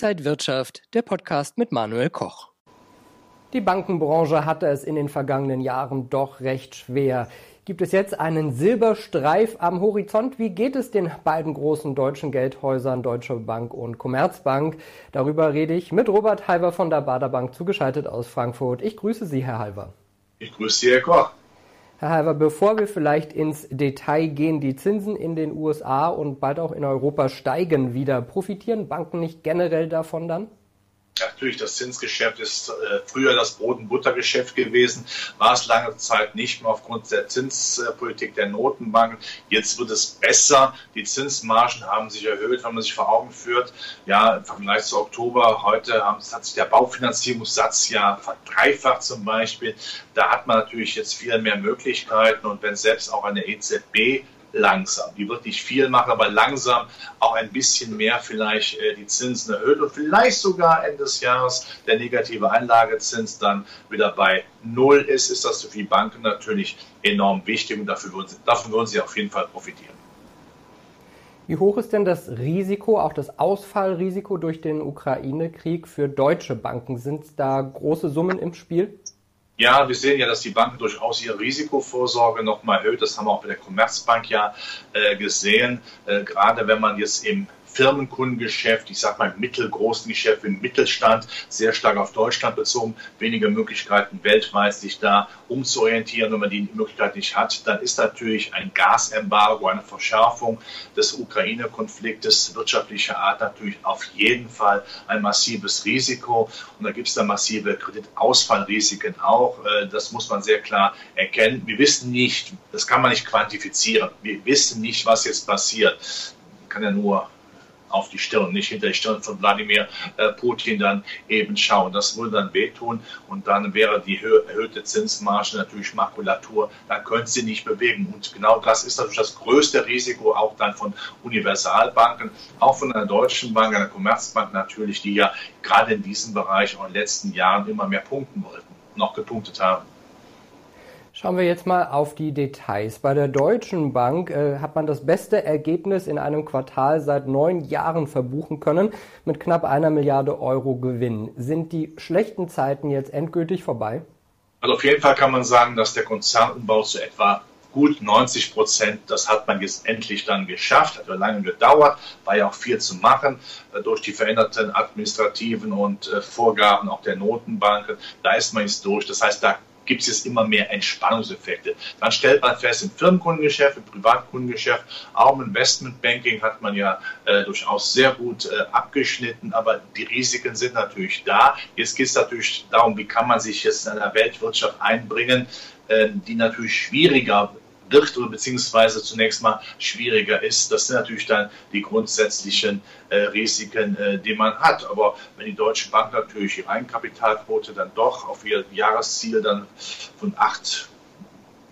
Inside Wirtschaft, der Podcast mit Manuel Koch. Die Bankenbranche hatte es in den vergangenen Jahren doch recht schwer. Gibt es jetzt einen Silberstreif am Horizont? Wie geht es den beiden großen deutschen Geldhäusern Deutsche Bank und Commerzbank? Darüber rede ich mit Robert Halver von der Baderbank zugeschaltet aus Frankfurt. Ich grüße Sie, Herr Halver. Ich grüße Sie, Herr Koch. Herr Halver, bevor wir vielleicht ins Detail gehen, die Zinsen in den USA und bald auch in Europa steigen wieder. Profitieren Banken nicht generell davon dann? Natürlich, das Zinsgeschäft ist äh, früher das Brot- und Buttergeschäft gewesen, war es lange Zeit nicht mehr aufgrund der Zinspolitik der Notenbanken. Jetzt wird es besser. Die Zinsmargen haben sich erhöht, wenn man sich vor Augen führt. Ja, im Vergleich zu Oktober, heute hat sich der Baufinanzierungssatz ja verdreifacht zum Beispiel. Da hat man natürlich jetzt viel mehr Möglichkeiten und wenn selbst auch eine EZB langsam. Die wird nicht viel machen, aber langsam auch ein bisschen mehr vielleicht äh, die Zinsen erhöht und vielleicht sogar Ende des Jahres der negative Einlagezins dann wieder bei Null ist, ist das für die Banken natürlich enorm wichtig und dafür würden, davon würden sie auf jeden Fall profitieren. Wie hoch ist denn das Risiko, auch das Ausfallrisiko durch den Ukraine-Krieg für deutsche Banken? Sind da große Summen im Spiel? Ja, wir sehen ja, dass die Banken durchaus ihre Risikovorsorge nochmal erhöht. Das haben wir auch bei der Commerzbank ja äh, gesehen. Äh, gerade wenn man jetzt im Firmenkundengeschäft, ich sage mal mittelgroßen Geschäft im Mittelstand, sehr stark auf Deutschland bezogen, weniger Möglichkeiten weltweit sich da umzuorientieren. Wenn man die Möglichkeit nicht hat, dann ist natürlich ein Gasembargo, eine Verschärfung des Ukraine-Konfliktes wirtschaftlicher Art natürlich auf jeden Fall ein massives Risiko. Und da gibt es da massive Kreditausfallrisiken auch. Äh, das muss man sehr klar erkennen. Wir wissen nicht, das kann man nicht quantifizieren. Wir wissen nicht, was jetzt passiert. Man kann ja nur auf die Stirn, nicht hinter die Stirn von Wladimir äh, Putin dann eben schauen. Das würde dann wehtun und dann wäre die erhöhte Zinsmarge natürlich Makulatur, dann können sie nicht bewegen. Und genau das ist natürlich das größte Risiko auch dann von Universalbanken, auch von einer deutschen Bank, einer Commerzbank natürlich, die ja gerade in diesem Bereich auch in den letzten Jahren immer mehr punkten wollten auch gepunktet haben. Schauen wir jetzt mal auf die Details. Bei der Deutschen Bank äh, hat man das beste Ergebnis in einem Quartal seit neun Jahren verbuchen können mit knapp einer Milliarde Euro Gewinn. Sind die schlechten Zeiten jetzt endgültig vorbei? Also auf jeden Fall kann man sagen, dass der Konzernumbau zu etwa gut 90 Prozent, das hat man jetzt endlich dann geschafft, hat ja lange gedauert, war ja auch viel zu machen äh, durch die veränderten administrativen und äh, Vorgaben auch der Notenbanken. Da ist man jetzt durch. Das heißt, da gibt es jetzt immer mehr Entspannungseffekte. Dann stellt man fest, im Firmenkundengeschäft, im Privatkundengeschäft, auch im Investmentbanking hat man ja äh, durchaus sehr gut äh, abgeschnitten, aber die Risiken sind natürlich da. Jetzt geht es natürlich darum, wie kann man sich jetzt in einer Weltwirtschaft einbringen, äh, die natürlich schwieriger wird oder beziehungsweise zunächst mal schwieriger ist. Das sind natürlich dann die grundsätzlichen äh, Risiken, äh, die man hat. Aber wenn die Deutsche Bank natürlich ihre Eigenkapitalquote dann doch auf ihr Jahresziel dann von 8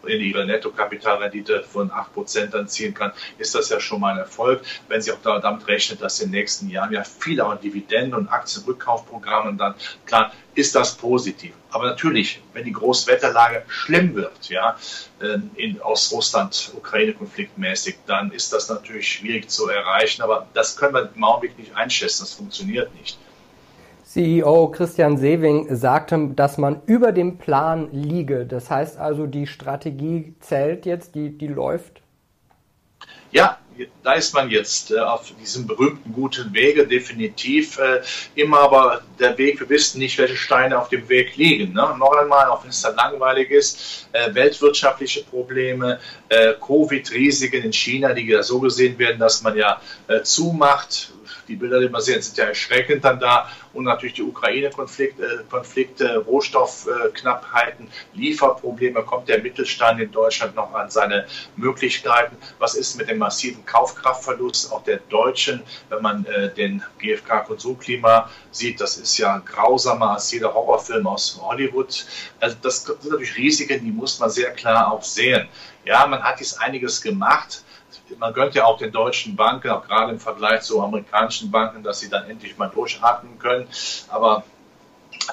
in ihre Nettokapitalrendite von 8% dann ziehen kann, ist das ja schon mal ein Erfolg. Wenn sie auch damit rechnet, dass in den nächsten Jahren ja viele auch Dividenden- und Aktienrückkaufprogramme dann, klar, ist das positiv. Aber natürlich, wenn die Großwetterlage schlimm wird, ja, ähm, in, aus Russland, Ukraine-Konflikt mäßig, dann ist das natürlich schwierig zu erreichen. Aber das können wir im Augenblick nicht einschätzen. Das funktioniert nicht. CEO Christian Sewing sagte, dass man über dem Plan liege. Das heißt also, die Strategie zählt jetzt, die, die läuft? Ja, da ist man jetzt äh, auf diesem berühmten guten Wege, definitiv. Äh, immer aber der Weg, wir wissen nicht, welche Steine auf dem Weg liegen. Ne? Noch einmal, auch wenn es dann langweilig ist, äh, weltwirtschaftliche Probleme, Covid-Risiken in China, die ja so gesehen werden, dass man ja zumacht, die Bilder, die wir sehen, sind ja erschreckend dann da. Und natürlich die Ukraine-Konflikte, Konflikte, Rohstoffknappheiten, Lieferprobleme. Kommt der Mittelstand in Deutschland noch an seine Möglichkeiten? Was ist mit dem massiven Kaufkraftverlust auch der Deutschen, wenn man äh, den GfK-Konsumklima sieht? Das ist ja grausamer als jeder Horrorfilm aus Hollywood. Also das sind natürlich Risiken, die muss man sehr klar auch sehen. Ja, man hat jetzt einiges gemacht man gönnt ja auch den deutschen Banken, auch gerade im Vergleich zu amerikanischen Banken, dass sie dann endlich mal durchatmen können. Aber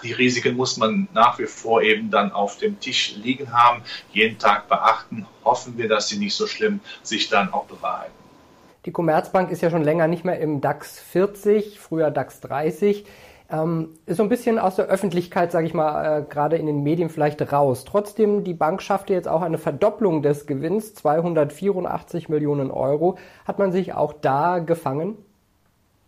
die Risiken muss man nach wie vor eben dann auf dem Tisch liegen haben, jeden Tag beachten. Hoffen wir, dass sie nicht so schlimm sich dann auch bewahrheiten. Die Commerzbank ist ja schon länger nicht mehr im DAX 40, früher DAX 30. Ähm, ist so ein bisschen aus der Öffentlichkeit, sage ich mal, äh, gerade in den Medien vielleicht raus. Trotzdem, die Bank schaffte jetzt auch eine Verdopplung des Gewinns, 284 Millionen Euro. Hat man sich auch da gefangen?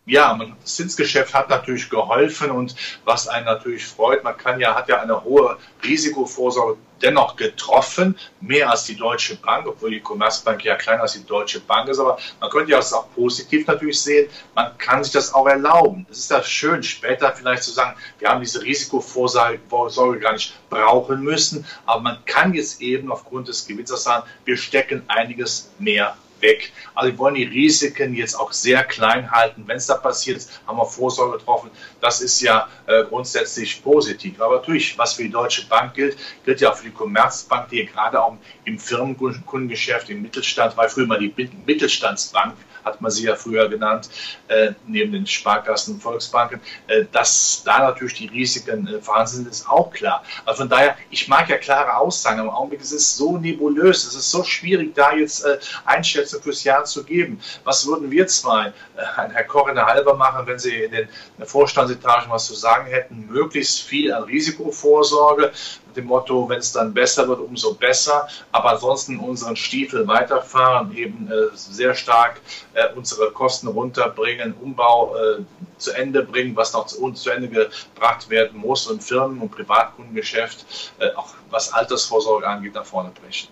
Ja, das Zinsgeschäft hat natürlich geholfen und was einen natürlich freut, man kann ja, hat ja eine hohe Risikovorsorge dennoch getroffen, mehr als die Deutsche Bank, obwohl die Commerzbank ja kleiner als die Deutsche Bank ist, aber man könnte ja das auch positiv natürlich sehen, man kann sich das auch erlauben. Es ist ja schön, später vielleicht zu sagen, wir haben diese Risikovorsorge gar nicht brauchen müssen, aber man kann jetzt eben aufgrund des Gewinns sagen, wir stecken einiges mehr weg. Also wir wollen die Risiken jetzt auch sehr klein halten. Wenn es da passiert, haben wir Vorsorge getroffen. Das ist ja äh, grundsätzlich positiv. Aber natürlich, was für die Deutsche Bank gilt, gilt ja auch für die Commerzbank, die gerade auch im Firmenkundengeschäft, im Mittelstand, war früher mal die Mittelstandsbank, hat man sie ja früher genannt, äh, neben den Sparkassen und Volksbanken, äh, dass da natürlich die Risiken äh, vorhanden sind, ist auch klar. Also von daher, ich mag ja klare Aussagen. Im Augenblick ist es so nebulös, es ist so schwierig, da jetzt äh, Einschätzungen fürs Jahr zu geben. Was würden wir zwei, äh, Herr Koch in der Halber machen, wenn Sie in den Vorstandsetagen was zu sagen hätten? Möglichst viel an Risikovorsorge, dem Motto, wenn es dann besser wird, umso besser. Aber ansonsten unseren Stiefel weiterfahren, eben äh, sehr stark äh, unsere Kosten runterbringen, Umbau äh, zu Ende bringen, was noch zu, zu, Ende gebracht werden muss und Firmen- und Privatkundengeschäft, auch was Altersvorsorge angeht, nach vorne brechen.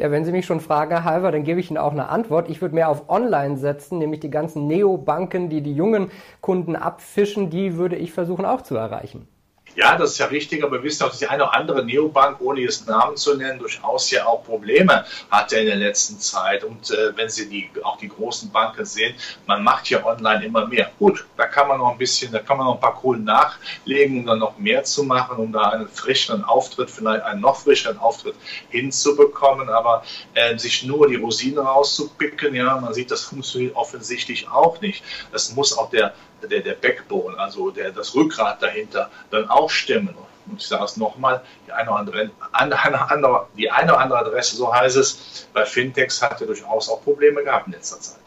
Ja, wenn Sie mich schon fragen, Herr Halver, dann gebe ich Ihnen auch eine Antwort. Ich würde mehr auf Online setzen, nämlich die ganzen Neobanken, die die jungen Kunden abfischen, die würde ich versuchen auch zu erreichen. Ja, das ist ja richtig, aber wir wissen auch, dass die eine oder andere Neobank, ohne jetzt Namen zu nennen, durchaus ja auch Probleme hatte in der letzten Zeit. Und äh, wenn Sie die, auch die großen Banken sehen, man macht ja online immer mehr. Gut, da kann man noch ein bisschen, da kann man noch ein paar Kohlen nachlegen, um dann noch mehr zu machen, um da einen frischeren Auftritt, vielleicht einen noch frischeren Auftritt hinzubekommen. Aber äh, sich nur die Rosinen rauszupicken, ja, man sieht, das funktioniert offensichtlich auch nicht. Das muss auch der der, der Backbone, also der, das Rückgrat dahinter, dann auch stimmen. Und ich sage es nochmal, die eine, andere, andere, die eine oder andere Adresse, so heißt es, bei Fintechs hatte durchaus auch Probleme gehabt in letzter Zeit.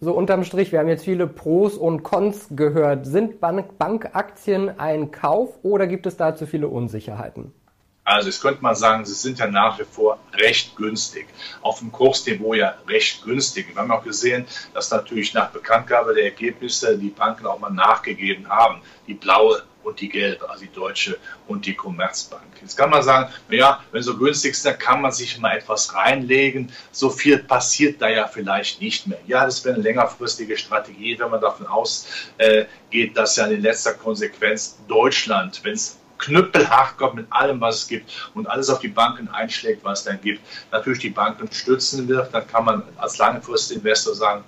So unterm Strich, wir haben jetzt viele Pros und Cons gehört. Sind Bank Bankaktien ein Kauf oder gibt es da zu viele Unsicherheiten? Also es könnte man sagen, sie sind ja nach wie vor recht günstig. Auf dem Kursniveau ja recht günstig. Wir haben auch gesehen, dass natürlich nach Bekanntgabe der Ergebnisse die Banken auch mal nachgegeben haben. Die blaue und die gelbe, also die Deutsche und die Commerzbank. Jetzt kann man sagen, naja, wenn so günstig ist, dann kann man sich mal etwas reinlegen. So viel passiert da ja vielleicht nicht mehr. Ja, das wäre eine längerfristige Strategie, wenn man davon ausgeht, dass ja in letzter Konsequenz Deutschland, wenn es knüppelhart kommt mit allem, was es gibt und alles auf die Banken einschlägt, was es dann gibt, natürlich die Banken stützen wird, dann kann man als Langfristinvestor sagen,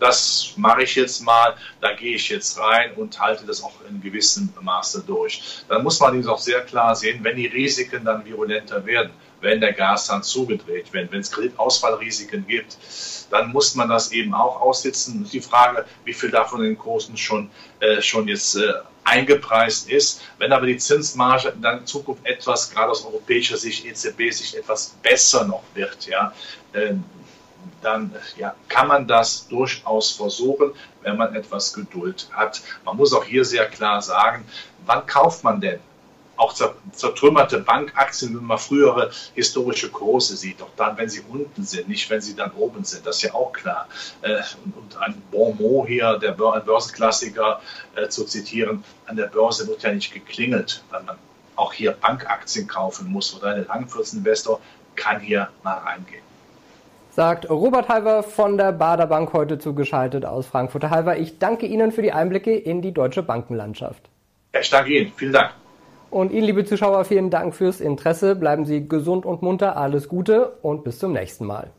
das mache ich jetzt mal, da gehe ich jetzt rein und halte das auch in gewissem Maße durch. Dann muss man dies auch sehr klar sehen, wenn die Risiken dann virulenter werden, wenn der Gashahn zugedreht wird, wenn es Kreditausfallrisiken gibt, dann muss man das eben auch aussitzen. Die Frage, wie viel davon in den Kursen schon, äh, schon jetzt äh, eingepreist ist. Wenn aber die Zinsmarge dann in Zukunft etwas, gerade aus europäischer Sicht, EZB-Sicht, etwas besser noch wird, ja, äh, dann ja, kann man das durchaus versuchen, wenn man etwas Geduld hat. Man muss auch hier sehr klar sagen, wann kauft man denn auch zertrümmerte Bankaktien, wenn man frühere historische Kurse sieht, auch dann, wenn sie unten sind, nicht wenn sie dann oben sind, das ist ja auch klar. Äh, und ein Bon mot hier, der Börsenklassiker äh, zu zitieren, an der Börse wird ja nicht geklingelt, weil man auch hier Bankaktien kaufen muss oder ein Langfristinvestor kann hier mal reingehen. Sagt Robert Halver von der Bader Bank heute zugeschaltet aus Frankfurt. Halver, ich danke Ihnen für die Einblicke in die deutsche Bankenlandschaft. Ich danke Ihnen. Vielen Dank. Und Ihnen, liebe Zuschauer, vielen Dank fürs Interesse. Bleiben Sie gesund und munter. Alles Gute und bis zum nächsten Mal.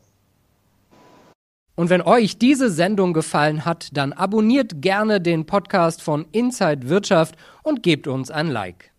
Und wenn euch diese Sendung gefallen hat, dann abonniert gerne den Podcast von Inside Wirtschaft und gebt uns ein Like.